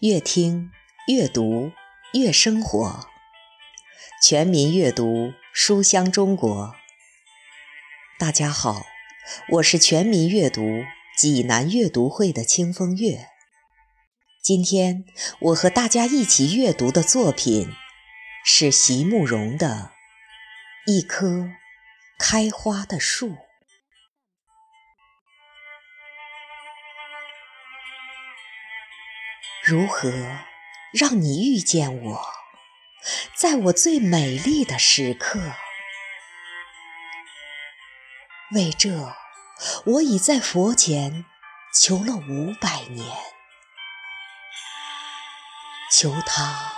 越听越读越生活，全民阅读书香中国。大家好，我是全民阅读济南阅读会的清风月。今天我和大家一起阅读的作品是席慕容的《一棵开花的树》。如何让你遇见我，在我最美丽的时刻？为这，我已在佛前求了五百年，求他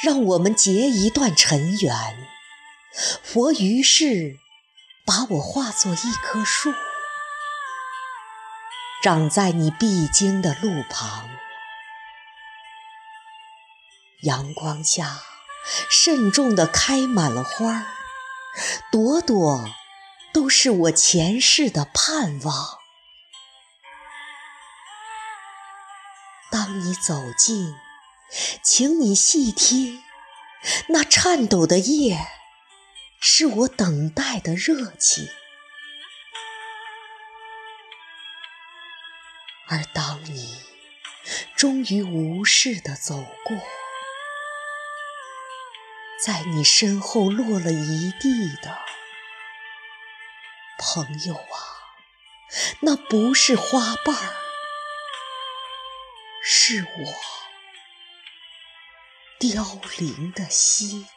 让我们结一段尘缘。佛于是把我化作一棵树，长在你必经的路旁。阳光下，慎重地开满了花，朵朵都是我前世的盼望。当你走近，请你细听，那颤抖的叶，是我等待的热情。而当你终于无视地走过，在你身后落了一地的朋友啊，那不是花瓣儿，是我凋零的心。